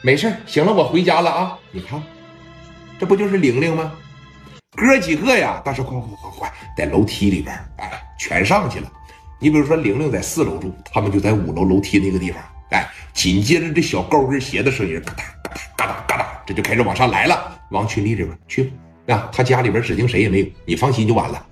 没事行了，我回家了啊！你看，这不就是玲玲吗？哥几个呀，大师快快快快，在楼梯里边，哎，全上去了。你比如说，玲玲在四楼住，他们就在五楼楼梯那个地方。哎，紧接着这小高跟鞋的声音，嘎哒嘎哒嘎哒嘎哒，这就开始往上来了。往群里这边去，啊，他家里边指定谁也没有，你放心就完了。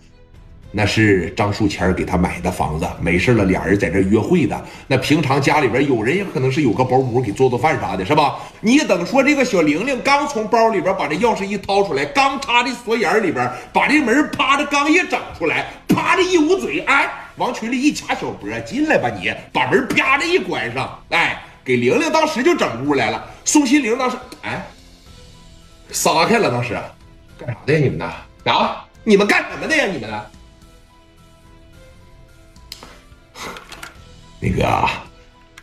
那是张树谦给他买的房子，没事了，俩人在这约会的。那平常家里边有人也可能是有个保姆给做做饭啥的，是吧？你等说这个小玲玲刚从包里边把这钥匙一掏出来，刚插这锁眼里边，把这门啪的刚一整出来，啪的一捂嘴，哎，往群里一掐小脖，进来吧你，把门啪的一关上，哎，给玲玲当时就整屋来了。宋心玲当时哎，撒开了，当时干啥的呀你们呢？啊，你们干什么的呀你们呢？那个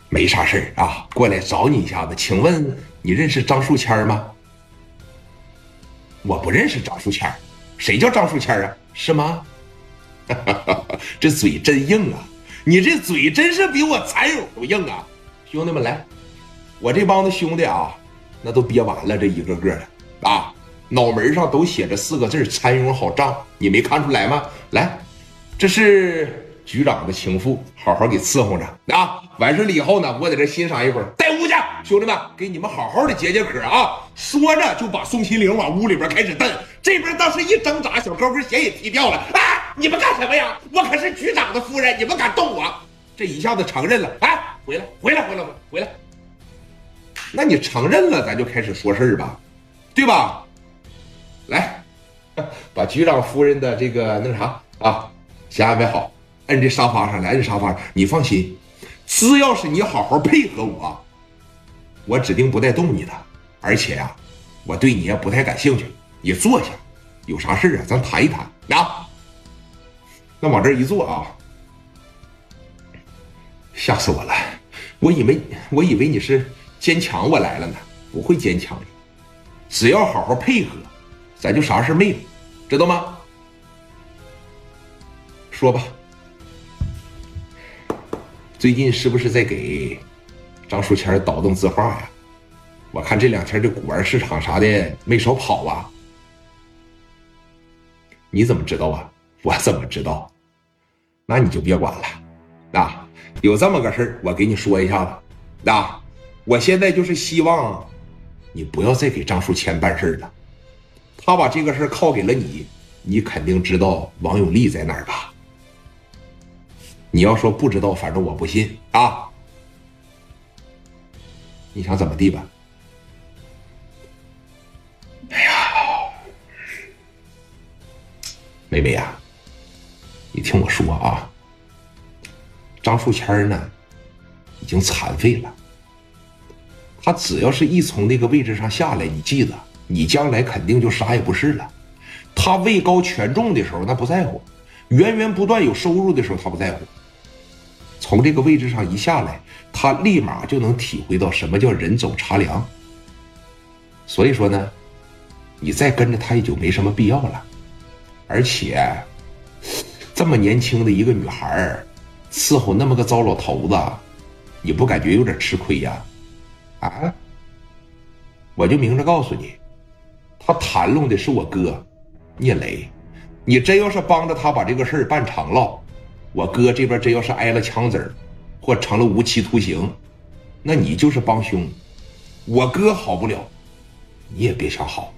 没啥事啊，过来找你一下子。请问你认识张树谦吗？我不认识张树谦，谁叫张树谦啊？是吗？这嘴真硬啊！你这嘴真是比我蚕蛹都硬啊！兄弟们来，我这帮子兄弟啊，那都憋完了，这一个个的啊，脑门上都写着四个字“蚕蛹好胀”，你没看出来吗？来，这是。局长的情妇，好好给伺候着啊！完事了以后呢，我在这欣赏一会儿，带屋去，兄弟们，给你们好好的解解渴啊！说着就把宋心凌往屋里边开始蹬，这边当时一挣扎，小高跟鞋也踢掉了。啊！你们干什么呀？我可是局长的夫人，你们敢动我？这一下子承认了，哎，回来，回来，回来，回来。那你承认了，咱就开始说事儿吧，对吧？来，把局长夫人的这个那啥啊，先安排好。摁这沙发上来，摁沙发上。你放心，只要是你好好配合我，我指定不带动你的。而且呀，我对你也不太感兴趣。你坐下，有啥事啊？咱谈一谈啊。那往这一坐啊，吓死我了！我以为我以为你是坚强我来了呢，不会坚强的。只要好好配合，咱就啥事没有，知道吗？说吧。最近是不是在给张书谦倒腾字画呀？我看这两天这古玩市场啥的没少跑啊。你怎么知道啊？我怎么知道？那你就别管了。啊，有这么个事儿，我给你说一下子。啊，我现在就是希望你不要再给张书谦办事了。他把这个事儿靠给了你，你肯定知道王永利在哪儿吧？你要说不知道，反正我不信啊！你想怎么地吧？哎呀，妹妹呀，你听我说啊，张树谦呢，已经残废了。他只要是一从那个位置上下来，你记得，你将来肯定就啥也不是了。他位高权重的时候，那不在乎；源源不断有收入的时候，他不在乎。从这个位置上一下来，他立马就能体会到什么叫人走茶凉。所以说呢，你再跟着他也就没什么必要了。而且，这么年轻的一个女孩伺候那么个糟老头子，你不感觉有点吃亏呀？啊！我就明着告诉你，他谈论的是我哥聂雷，你真要是帮着他把这个事儿办成了。我哥这边真要是挨了枪子儿，或成了无期徒刑，那你就是帮凶。我哥好不了，你也别想好。